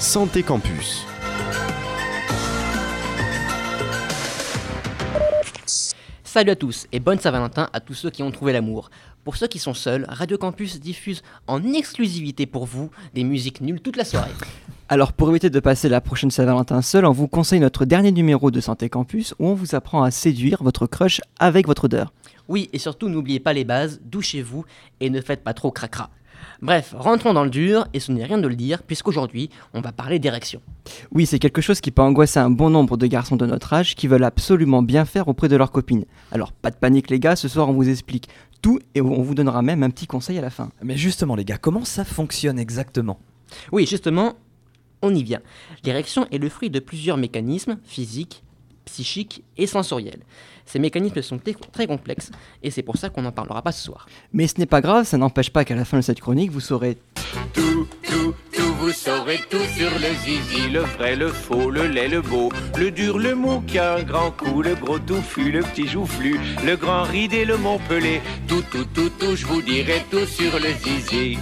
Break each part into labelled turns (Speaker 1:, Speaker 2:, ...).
Speaker 1: Santé Campus.
Speaker 2: Salut à tous et bonne Saint-Valentin à tous ceux qui ont trouvé l'amour. Pour ceux qui sont seuls, Radio Campus diffuse en exclusivité pour vous des musiques nulles toute la soirée.
Speaker 3: Alors pour éviter de passer la prochaine Saint-Valentin seul, on vous conseille notre dernier numéro de Santé Campus où on vous apprend à séduire votre crush avec votre odeur.
Speaker 2: Oui, et surtout n'oubliez pas les bases, douchez-vous et ne faites pas trop cracra. Bref, rentrons dans le dur, et ce n'est rien de le dire, puisqu'aujourd'hui, on va parler d'érection.
Speaker 3: Oui, c'est quelque chose qui peut angoisser un bon nombre de garçons de notre âge qui veulent absolument bien faire auprès de leurs copines. Alors pas de panique les gars, ce soir on vous explique tout et on vous donnera même un petit conseil à la fin.
Speaker 4: Mais justement les gars, comment ça fonctionne exactement?
Speaker 2: Oui, justement, on y vient. L'érection est le fruit de plusieurs mécanismes physiques, psychiques et sensoriels. Ces mécanismes sont très complexes et c'est pour ça qu'on n'en parlera pas ce soir.
Speaker 3: Mais ce n'est pas grave, ça n'empêche pas qu'à la fin de cette chronique, vous saurez
Speaker 5: Tout, tout, tout, vous saurez tout sur le zizi, le vrai, le faux, le laid, le beau, le dur, le mou qui a un grand coup, le gros touffu, le petit joufflu, le grand ridé, le montpelé, tout, tout, tout, tout, je vous dirai tout sur le zizi.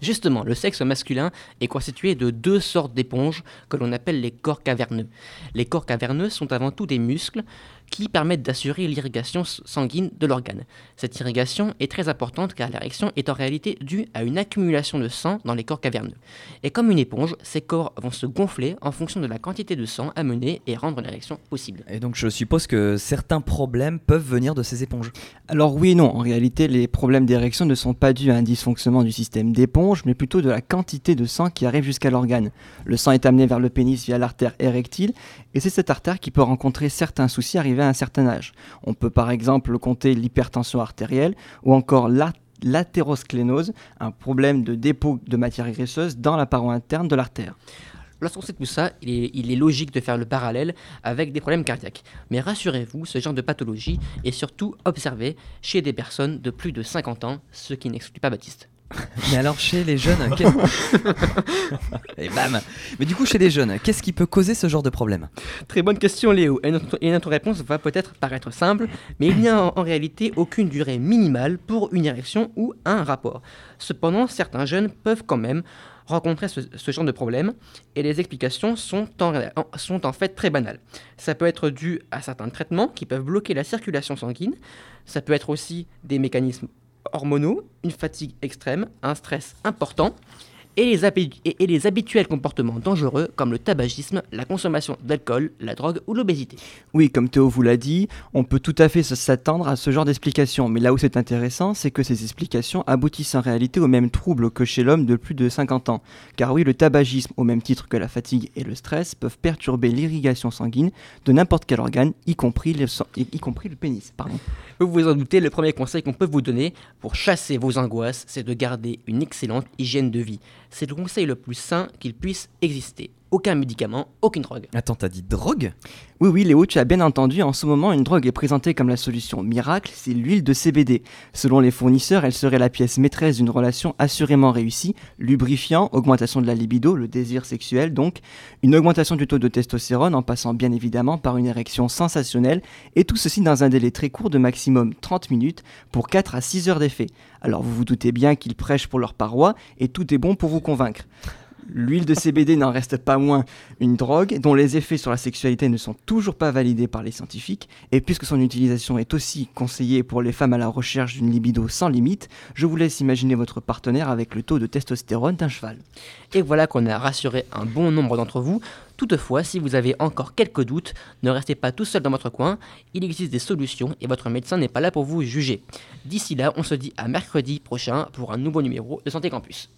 Speaker 2: Justement, le sexe masculin est constitué de deux sortes d'éponges que l'on appelle les corps caverneux. Les corps caverneux sont avant tout des muscles qui permettent d'assurer l'irrigation sanguine de l'organe. Cette irrigation est très importante car l'érection est en réalité due à une accumulation de sang dans les corps caverneux. Et comme une éponge, ces corps vont se gonfler en fonction de la quantité de sang amenée et rendre l'érection possible.
Speaker 4: Et donc je suppose que certains problèmes peuvent venir de ces éponges.
Speaker 3: Alors oui et non, en réalité les problèmes d'érection ne sont pas dus à un dysfonctionnement du système d'éponge, mais plutôt de la quantité de sang qui arrive jusqu'à l'organe. Le sang est amené vers le pénis via l'artère érectile, et c'est cette artère qui peut rencontrer certains soucis arrivés à un certain âge. On peut par exemple compter l'hypertension artérielle ou encore l'athérosclénose, un problème de dépôt de matière graisseuse dans la paroi interne de l'artère.
Speaker 2: Lorsqu'on sait tout ça, il est, il est logique de faire le parallèle avec des problèmes cardiaques. Mais rassurez-vous, ce genre de pathologie est surtout observé chez des personnes de plus de 50 ans, ce qui n'exclut pas Baptiste.
Speaker 4: Mais alors chez les jeunes, et bam. Mais du coup chez les jeunes, qu'est-ce qui peut causer ce genre de problème?
Speaker 2: Très bonne question Léo, et notre, et notre réponse va peut-être paraître simple, mais il n'y a en, en réalité aucune durée minimale pour une érection ou un rapport. Cependant, certains jeunes peuvent quand même rencontrer ce, ce genre de problème, et les explications sont en, en- sont en fait très banales. Ça peut être dû à certains traitements qui peuvent bloquer la circulation sanguine, ça peut être aussi des mécanismes hormonaux, une fatigue extrême, un stress important, et les, habi- et- et les habituels comportements dangereux comme le tabagisme, la consommation d'alcool, la drogue ou l'obésité.
Speaker 3: Oui, comme Théo vous l'a dit, on peut tout à fait s'attendre à ce genre d'explications, mais là où c'est intéressant, c'est que ces explications aboutissent en réalité aux mêmes troubles que chez l'homme de plus de 50 ans. Car oui, le tabagisme, au même titre que la fatigue et le stress, peuvent perturber l'irrigation sanguine de n'importe quel organe, y compris le, sang- y compris le pénis. Pardon.
Speaker 2: Vous vous en doutez, le premier conseil qu'on peut vous donner pour chasser vos angoisses, c'est de garder une excellente hygiène de vie. C'est le conseil le plus sain qu'il puisse exister. Aucun médicament, aucune drogue.
Speaker 4: Attends, t'as dit drogue?
Speaker 3: Oui, oui, Léo, tu as bien entendu, en ce moment, une drogue est présentée comme la solution miracle, c'est l'huile de CBD. Selon les fournisseurs, elle serait la pièce maîtresse d'une relation assurément réussie, lubrifiant, augmentation de la libido, le désir sexuel donc, une augmentation du taux de testostérone en passant bien évidemment par une érection sensationnelle, et tout ceci dans un délai très court de maximum 30 minutes pour 4 à 6 heures d'effet. Alors vous vous doutez bien qu'ils prêchent pour leurs parois, et tout est bon pour vous convaincre. L'huile de CBD n'en reste pas moins une drogue dont les effets sur la sexualité ne sont toujours pas validés par les scientifiques, et puisque son utilisation est aussi conseillée pour les femmes à la recherche d'une libido sans limite, je vous laisse imaginer votre partenaire avec le taux de testostérone d'un cheval.
Speaker 2: Et voilà qu'on a rassuré un bon nombre d'entre vous. Toutefois, si vous avez encore quelques doutes, ne restez pas tout seul dans votre coin. Il existe des solutions et votre médecin n'est pas là pour vous juger. D'ici là, on se dit à mercredi prochain pour un nouveau numéro de Santé Campus.